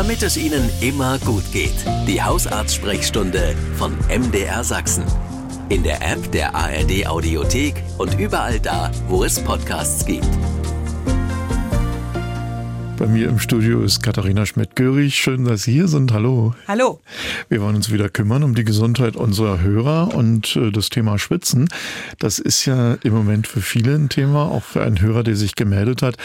damit es Ihnen immer gut geht. Die Hausarzt-Sprechstunde von MDR Sachsen. In der App der ARD Audiothek und überall da, wo es Podcasts gibt. Bei mir im Studio ist Katharina Schmidt-Görig. Schön, dass Sie hier sind. Hallo. Hallo. Wir wollen uns wieder kümmern um die Gesundheit unserer Hörer und äh, das Thema Schwitzen. Das ist ja im Moment für viele ein Thema, auch für einen Hörer, der sich gemeldet hat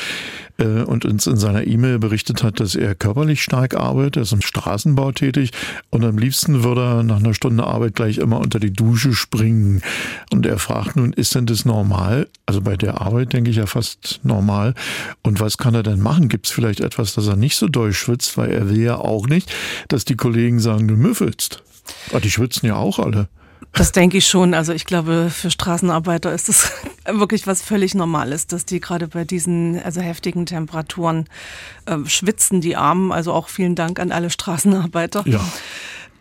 äh, und uns in seiner E-Mail berichtet hat, dass er körperlich stark arbeitet, er ist im Straßenbau tätig und am liebsten würde er nach einer Stunde Arbeit gleich immer unter die Dusche springen. Und er fragt nun, ist denn das normal? Also bei der Arbeit denke ich ja fast normal. Und was kann er denn machen? Gibt es vielleicht etwas, dass er nicht so doll schwitzt, weil er will ja auch nicht, dass die Kollegen sagen, du müffelst. Aber die schwitzen ja auch alle. Das denke ich schon. Also ich glaube, für Straßenarbeiter ist es wirklich was völlig Normales, dass die gerade bei diesen also heftigen Temperaturen äh, schwitzen, die Armen. Also auch vielen Dank an alle Straßenarbeiter. Ja.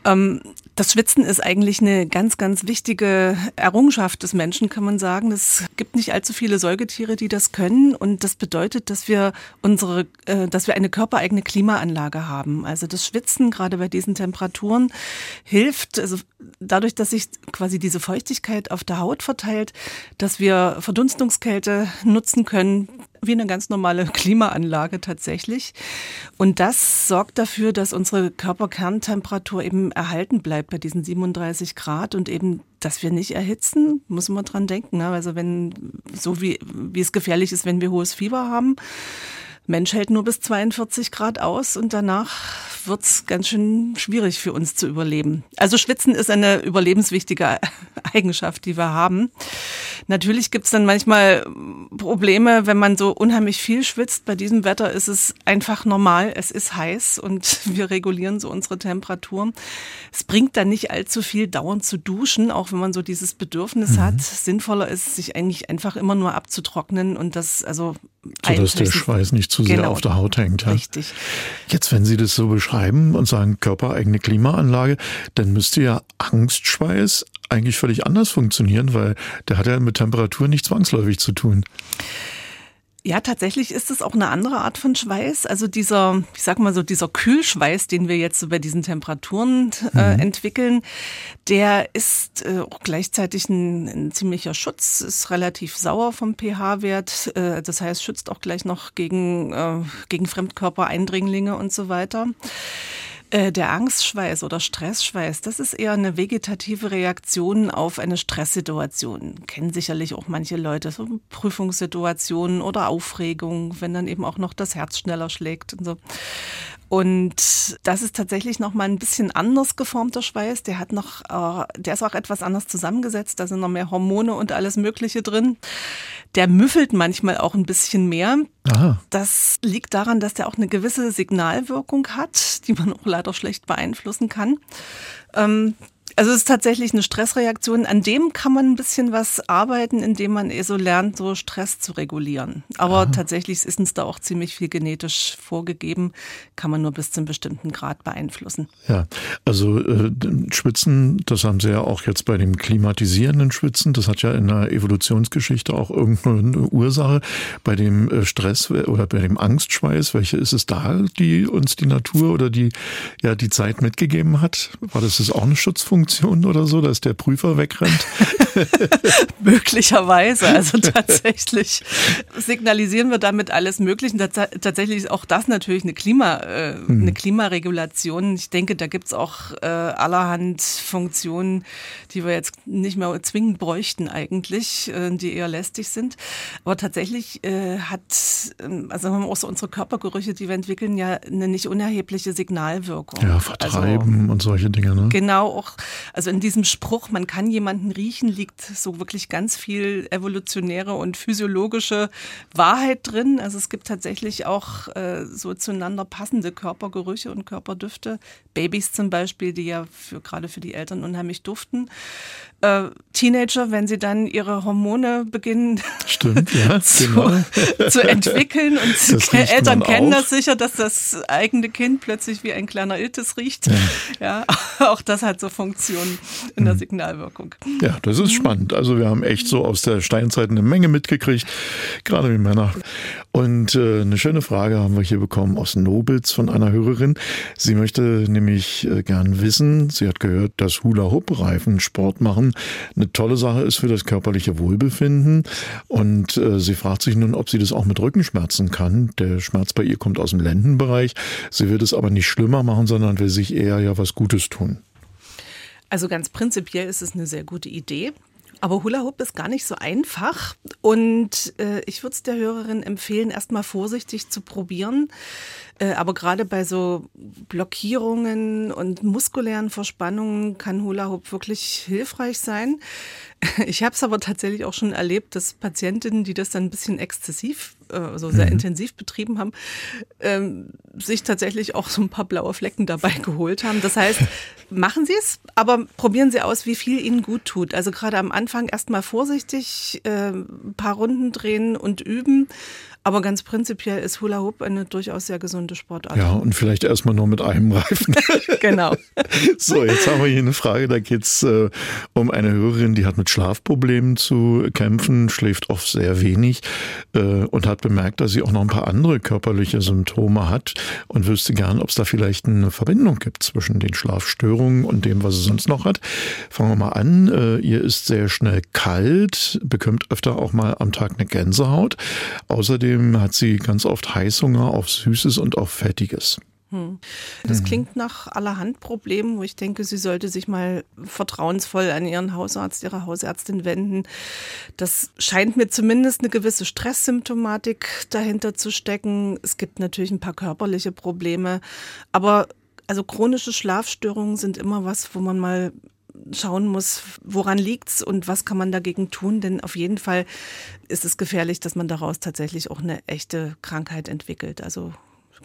Ähm, das Schwitzen ist eigentlich eine ganz, ganz wichtige Errungenschaft des Menschen, kann man sagen. Es gibt nicht allzu viele Säugetiere, die das können. Und das bedeutet, dass wir unsere, äh, dass wir eine körpereigene Klimaanlage haben. Also das Schwitzen, gerade bei diesen Temperaturen, hilft, also dadurch, dass sich quasi diese Feuchtigkeit auf der Haut verteilt, dass wir Verdunstungskälte nutzen können, wie eine ganz normale Klimaanlage tatsächlich. Und das sorgt dafür, dass unsere Körperkerntemperatur eben erhalten bleibt bei diesen 37 Grad und eben, dass wir nicht erhitzen, muss man dran denken. Ne? Also wenn, so wie, wie es gefährlich ist, wenn wir hohes Fieber haben, Mensch hält nur bis 42 Grad aus und danach wird's ganz schön schwierig für uns zu überleben. Also Schwitzen ist eine überlebenswichtige Eigenschaft, die wir haben. Natürlich gibt's dann manchmal Probleme, wenn man so unheimlich viel schwitzt. Bei diesem Wetter ist es einfach normal. Es ist heiß und wir regulieren so unsere Temperatur. Es bringt dann nicht allzu viel dauernd zu duschen, auch wenn man so dieses Bedürfnis mhm. hat. Sinnvoller ist sich eigentlich einfach immer nur abzutrocknen und das also so dass der Schweiß nicht zu sehr genau, auf der Haut hängt. Ja. Richtig. Jetzt, wenn Sie das so beschreiben und sagen körpereigene Klimaanlage, dann müsste ja Angstschweiß eigentlich völlig anders funktionieren, weil der hat ja mit Temperatur nicht zwangsläufig zu tun. Ja, tatsächlich ist es auch eine andere Art von Schweiß. Also dieser, ich sag mal so, dieser Kühlschweiß, den wir jetzt so bei diesen Temperaturen äh, mhm. entwickeln, der ist äh, auch gleichzeitig ein, ein, ziemlicher Schutz, ist relativ sauer vom pH-Wert. Äh, das heißt, schützt auch gleich noch gegen, äh, gegen Fremdkörpereindringlinge und so weiter. Äh, der Angstschweiß oder Stressschweiß, das ist eher eine vegetative Reaktion auf eine Stresssituation. Kennen sicherlich auch manche Leute, so Prüfungssituationen oder Aufregung, wenn dann eben auch noch das Herz schneller schlägt und so. Und das ist tatsächlich noch mal ein bisschen anders geformter Schweiß. Der hat noch, äh, der ist auch etwas anders zusammengesetzt. Da sind noch mehr Hormone und alles Mögliche drin. Der müffelt manchmal auch ein bisschen mehr. Aha. Das liegt daran, dass der auch eine gewisse Signalwirkung hat, die man auch leider schlecht beeinflussen kann. Ähm, also es ist tatsächlich eine Stressreaktion. An dem kann man ein bisschen was arbeiten, indem man eh so lernt, so Stress zu regulieren. Aber Aha. tatsächlich ist uns da auch ziemlich viel genetisch vorgegeben, kann man nur bis zu einem bestimmten Grad beeinflussen. Ja, also äh, Schwitzen, das haben Sie ja auch jetzt bei dem klimatisierenden Schwitzen, das hat ja in der Evolutionsgeschichte auch irgendeine Ursache. Bei dem äh, Stress oder bei dem Angstschweiß, welche ist es da, die uns die Natur oder die, ja, die Zeit mitgegeben hat? War das, das auch eine Schutzfunktion? Funktion oder so, dass der Prüfer wegrennt? Möglicherweise. Also tatsächlich signalisieren wir damit alles Mögliche. Tatsächlich ist auch das natürlich eine, Klima, äh, hm. eine Klimaregulation. Ich denke, da gibt es auch äh, allerhand Funktionen, die wir jetzt nicht mehr zwingend bräuchten eigentlich, äh, die eher lästig sind. Aber tatsächlich äh, hat, ähm, also haben auch so unsere Körpergerüche, die wir entwickeln, ja eine nicht unerhebliche Signalwirkung. Ja, vertreiben also, und solche Dinge. Ne? Genau, auch also in diesem Spruch, man kann jemanden riechen, liegt so wirklich ganz viel evolutionäre und physiologische Wahrheit drin. Also es gibt tatsächlich auch äh, so zueinander passende Körpergerüche und Körperdüfte. Babys zum Beispiel, die ja für, gerade für die Eltern unheimlich duften. Äh, Teenager, wenn sie dann ihre Hormone beginnen Stimmt, ja, zu, genau. zu entwickeln und Eltern kennen das sicher, dass das eigene Kind plötzlich wie ein kleiner Iltis riecht. Ja, ja auch das hat so funktioniert Variationen in der hm. Signalwirkung. Ja, das ist spannend. Also wir haben echt so aus der Steinzeit eine Menge mitgekriegt, gerade wie Männer. Und äh, eine schöne Frage haben wir hier bekommen aus Nobitz von einer Hörerin. Sie möchte nämlich äh, gern wissen, sie hat gehört, dass Hula-Hoop-Reifen Sport machen eine tolle Sache ist für das körperliche Wohlbefinden. Und äh, sie fragt sich nun, ob sie das auch mit Rückenschmerzen kann. Der Schmerz bei ihr kommt aus dem Lendenbereich. Sie wird es aber nicht schlimmer machen, sondern will sich eher ja was Gutes tun. Also ganz prinzipiell ist es eine sehr gute Idee. Aber Hula Hoop ist gar nicht so einfach. Und äh, ich würde es der Hörerin empfehlen, erstmal vorsichtig zu probieren. Äh, aber gerade bei so Blockierungen und muskulären Verspannungen kann Hula Hoop wirklich hilfreich sein. Ich habe es aber tatsächlich auch schon erlebt, dass Patientinnen, die das dann ein bisschen exzessiv, äh, so sehr mhm. intensiv betrieben haben, ähm, sich tatsächlich auch so ein paar blaue Flecken dabei geholt haben. Das heißt, machen Sie es, aber probieren Sie aus, wie viel Ihnen gut tut. Also gerade am Anfang erstmal vorsichtig äh, ein paar Runden drehen und üben aber ganz prinzipiell ist Hula Hoop eine durchaus sehr gesunde Sportart. Ja, und vielleicht erstmal nur mit einem Reifen. genau. So, jetzt haben wir hier eine Frage. Da geht es äh, um eine Hörerin, die hat mit Schlafproblemen zu kämpfen, schläft oft sehr wenig äh, und hat bemerkt, dass sie auch noch ein paar andere körperliche Symptome hat und wüsste gern, ob es da vielleicht eine Verbindung gibt zwischen den Schlafstörungen und dem, was sie sonst noch hat. Fangen wir mal an. Äh, ihr ist sehr schnell kalt, bekommt öfter auch mal am Tag eine Gänsehaut. Außerdem Außerdem hat sie ganz oft Heißhunger auf Süßes und auf Fettiges. Hm. Das mhm. klingt nach allerhand Problemen, wo ich denke, sie sollte sich mal vertrauensvoll an ihren Hausarzt, ihre Hausärztin wenden. Das scheint mir zumindest eine gewisse Stresssymptomatik dahinter zu stecken. Es gibt natürlich ein paar körperliche Probleme, aber also chronische Schlafstörungen sind immer was, wo man mal schauen muss, woran liegt's und was kann man dagegen tun, denn auf jeden Fall ist es gefährlich, dass man daraus tatsächlich auch eine echte Krankheit entwickelt. Also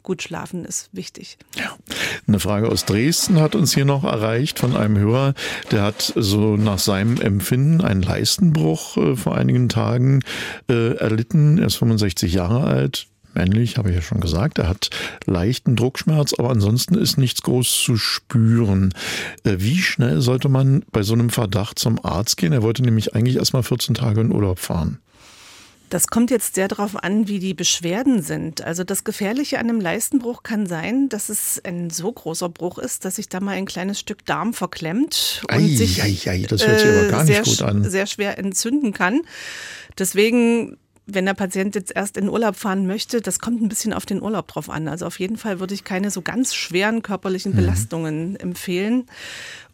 gut schlafen ist wichtig. Ja. Eine Frage aus Dresden hat uns hier noch erreicht von einem Hörer, der hat so nach seinem Empfinden einen Leistenbruch äh, vor einigen Tagen äh, erlitten. Er ist 65 Jahre alt, männlich, habe ich ja schon gesagt. Er hat leichten Druckschmerz, aber ansonsten ist nichts groß zu spüren. Äh, wie schnell sollte man bei so einem Verdacht zum Arzt gehen? Er wollte nämlich eigentlich erst mal 14 Tage in Urlaub fahren. Das kommt jetzt sehr darauf an, wie die Beschwerden sind. Also das Gefährliche an einem Leistenbruch kann sein, dass es ein so großer Bruch ist, dass sich da mal ein kleines Stück Darm verklemmt und ei, sich ei, ei, das hört sich aber gar nicht sehr, gut an. sehr schwer entzünden kann. Deswegen wenn der Patient jetzt erst in Urlaub fahren möchte, das kommt ein bisschen auf den Urlaub drauf an. Also auf jeden Fall würde ich keine so ganz schweren körperlichen mhm. Belastungen mhm. empfehlen.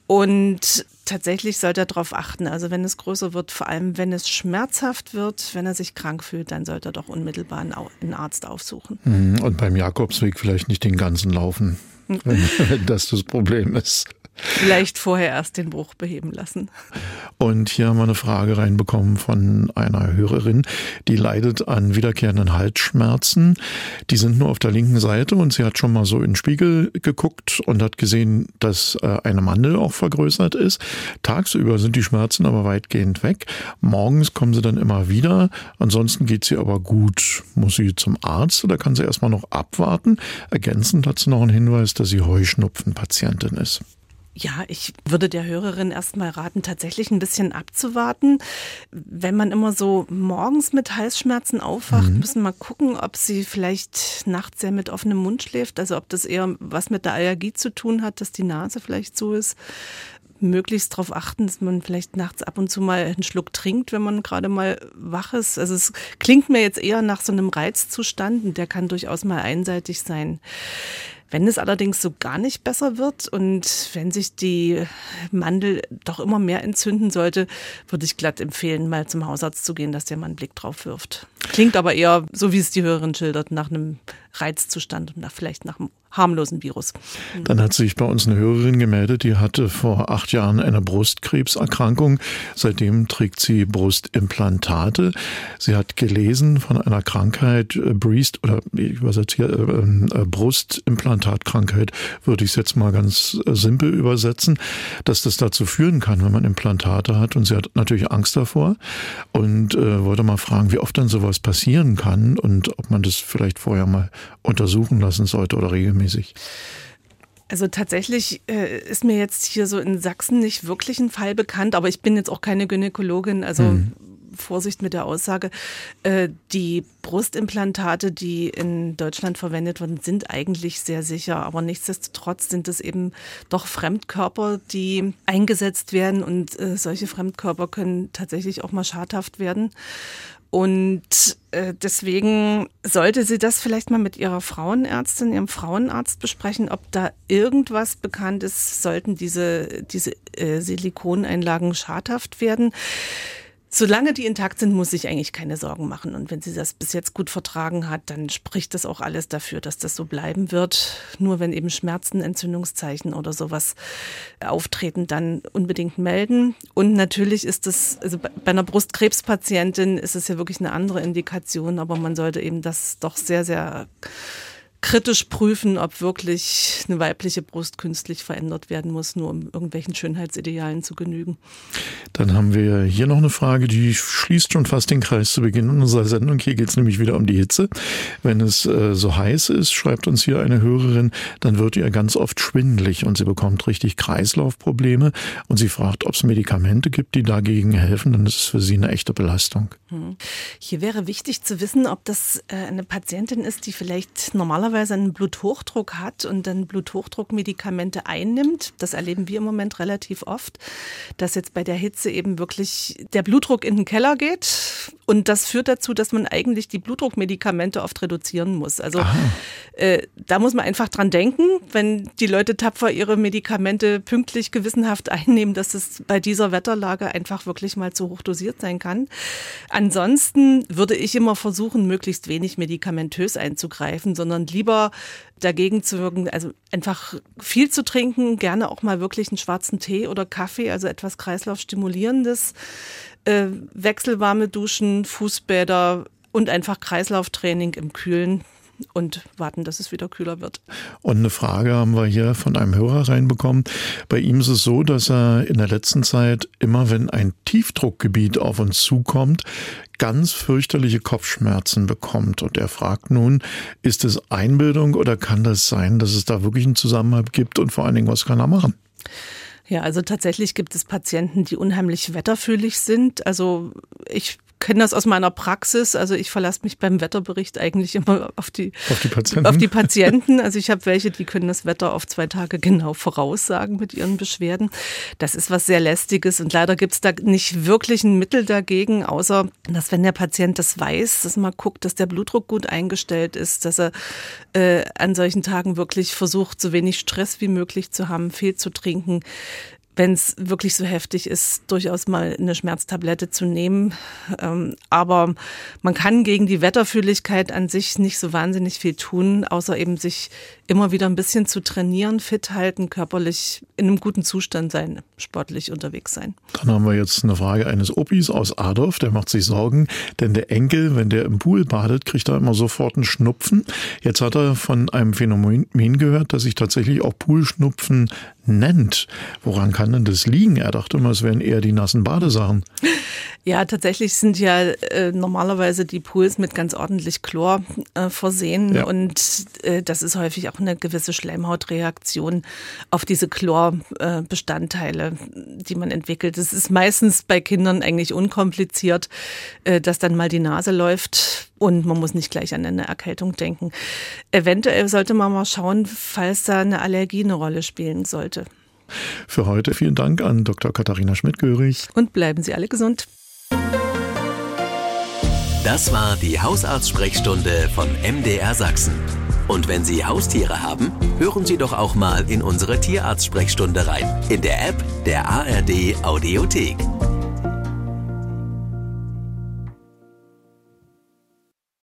Und tatsächlich sollte er darauf achten. Also wenn es größer wird, vor allem wenn es schmerzhaft wird, wenn er sich krank fühlt, dann sollte er doch unmittelbar einen Arzt aufsuchen. Mhm. Und beim Jakobsweg vielleicht nicht den ganzen laufen, wenn das das Problem ist. Vielleicht vorher erst den Bruch beheben lassen. Und hier haben wir eine Frage reinbekommen von einer Hörerin, die leidet an wiederkehrenden Halsschmerzen. Die sind nur auf der linken Seite und sie hat schon mal so in den Spiegel geguckt und hat gesehen, dass äh, eine Mandel auch vergrößert ist. Tagsüber sind die Schmerzen aber weitgehend weg. Morgens kommen sie dann immer wieder. Ansonsten geht sie aber gut. Muss sie zum Arzt oder kann sie erstmal noch abwarten? Ergänzend hat sie noch einen Hinweis, dass sie Heuschnupfenpatientin ist. Ja, ich würde der Hörerin erstmal raten, tatsächlich ein bisschen abzuwarten. Wenn man immer so morgens mit Halsschmerzen aufwacht, mhm. müssen wir mal gucken, ob sie vielleicht nachts sehr mit offenem Mund schläft. Also ob das eher was mit der Allergie zu tun hat, dass die Nase vielleicht so ist. Möglichst darauf achten, dass man vielleicht nachts ab und zu mal einen Schluck trinkt, wenn man gerade mal wach ist. Also es klingt mir jetzt eher nach so einem Reizzustand und der kann durchaus mal einseitig sein. Wenn es allerdings so gar nicht besser wird und wenn sich die Mandel doch immer mehr entzünden sollte, würde ich glatt empfehlen, mal zum Hausarzt zu gehen, dass der mal einen Blick drauf wirft. Klingt aber eher, so wie es die Hörerin schildert, nach einem Reizzustand und vielleicht nach einem harmlosen Virus. Dann hat sich bei uns eine Hörerin gemeldet, die hatte vor acht Jahren eine Brustkrebserkrankung. Seitdem trägt sie Brustimplantate. Sie hat gelesen von einer Krankheit, äh, Breast, oder ich übersetze hier, äh, äh, Brustimplantatkrankheit, würde ich es jetzt mal ganz äh, simpel übersetzen, dass das dazu führen kann, wenn man Implantate hat. Und sie hat natürlich Angst davor und äh, wollte mal fragen, wie oft dann sowas passieren kann und ob man das vielleicht vorher mal untersuchen lassen sollte oder regelmäßig? Also tatsächlich äh, ist mir jetzt hier so in Sachsen nicht wirklich ein Fall bekannt, aber ich bin jetzt auch keine Gynäkologin, also hm. Vorsicht mit der Aussage. Äh, die Brustimplantate, die in Deutschland verwendet werden, sind eigentlich sehr sicher, aber nichtsdestotrotz sind es eben doch Fremdkörper, die eingesetzt werden und äh, solche Fremdkörper können tatsächlich auch mal schadhaft werden. Und äh, deswegen sollte sie das vielleicht mal mit ihrer Frauenärztin, ihrem Frauenarzt besprechen, ob da irgendwas bekannt ist, sollten diese, diese Silikoneinlagen schadhaft werden. Solange die intakt sind, muss sich eigentlich keine Sorgen machen. Und wenn sie das bis jetzt gut vertragen hat, dann spricht das auch alles dafür, dass das so bleiben wird. Nur wenn eben Schmerzen, Entzündungszeichen oder sowas auftreten, dann unbedingt melden. Und natürlich ist das, also bei einer Brustkrebspatientin ist es ja wirklich eine andere Indikation, aber man sollte eben das doch sehr, sehr kritisch prüfen, ob wirklich eine weibliche Brust künstlich verändert werden muss, nur um irgendwelchen Schönheitsidealen zu genügen. Dann haben wir hier noch eine Frage, die schließt schon fast den Kreis zu Beginn unserer Sendung. Hier geht es nämlich wieder um die Hitze. Wenn es äh, so heiß ist, schreibt uns hier eine Hörerin, dann wird ihr ganz oft schwindelig und sie bekommt richtig Kreislaufprobleme und sie fragt, ob es Medikamente gibt, die dagegen helfen, dann ist es für sie eine echte Belastung. Hm. Hier wäre wichtig zu wissen, ob das äh, eine Patientin ist, die vielleicht normalerweise einen Bluthochdruck hat und dann Bluthochdruckmedikamente einnimmt, das erleben wir im Moment relativ oft, dass jetzt bei der Hitze eben wirklich der Blutdruck in den Keller geht und das führt dazu, dass man eigentlich die Blutdruckmedikamente oft reduzieren muss. Also äh, da muss man einfach dran denken, wenn die Leute tapfer ihre Medikamente pünktlich gewissenhaft einnehmen, dass es bei dieser Wetterlage einfach wirklich mal zu hoch dosiert sein kann. Ansonsten würde ich immer versuchen, möglichst wenig medikamentös einzugreifen, sondern lieber dagegen zu wirken, also einfach viel zu trinken, gerne auch mal wirklich einen schwarzen Tee oder Kaffee, also etwas Kreislaufstimulierendes, äh, wechselwarme Duschen, Fußbäder und einfach Kreislauftraining im Kühlen und warten, dass es wieder kühler wird. Und eine Frage haben wir hier von einem Hörer reinbekommen. Bei ihm ist es so, dass er in der letzten Zeit immer, wenn ein Tiefdruckgebiet auf uns zukommt, ganz fürchterliche Kopfschmerzen bekommt. Und er fragt nun, ist es Einbildung oder kann das sein, dass es da wirklich einen Zusammenhang gibt und vor allen Dingen, was kann er machen? Ja, also tatsächlich gibt es Patienten, die unheimlich wetterfühlig sind. Also ich kenne das aus meiner Praxis. Also ich verlasse mich beim Wetterbericht eigentlich immer auf die, auf die Patienten. Auf die Patienten. Also ich habe welche, die können das Wetter auf zwei Tage genau voraussagen mit ihren Beschwerden. Das ist was sehr lästiges und leider gibt es da nicht wirklich ein Mittel dagegen, außer dass wenn der Patient das weiß, dass man guckt, dass der Blutdruck gut eingestellt ist, dass er äh, an solchen Tagen wirklich versucht, so wenig Stress wie möglich zu haben, viel zu trinken, wenn es wirklich so heftig ist, durchaus mal eine Schmerztablette zu nehmen. Ähm, aber man kann gegen die Wetterfühligkeit an sich nicht so wahnsinnig viel tun, außer eben sich immer wieder ein bisschen zu trainieren, fit halten, körperlich in einem guten Zustand sein, sportlich unterwegs sein. Dann haben wir jetzt eine Frage eines Opis aus Adorf, der macht sich Sorgen, denn der Enkel, wenn der im Pool badet, kriegt er immer sofort einen Schnupfen. Jetzt hat er von einem Phänomen gehört, dass sich tatsächlich auch Poolschnupfen nennt. Woran kann denn das liegen? Er dachte immer, es wären eher die nassen Badesachen. Ja, tatsächlich sind ja äh, normalerweise die Pools mit ganz ordentlich Chlor äh, versehen ja. und äh, das ist häufig auch eine gewisse Schleimhautreaktion auf diese Chlorbestandteile, die man entwickelt. Es ist meistens bei Kindern eigentlich unkompliziert, äh, dass dann mal die Nase läuft und man muss nicht gleich an eine Erkältung denken. Eventuell sollte man mal schauen, falls da eine Allergie eine Rolle spielen sollte. Für heute vielen Dank an Dr. Katharina Schmidt-Görig. Und bleiben Sie alle gesund. Das war die Hausarzt-Sprechstunde von MDR Sachsen. Und wenn Sie Haustiere haben, hören Sie doch auch mal in unsere Tierarzt-Sprechstunde rein. In der App der ARD Audiothek.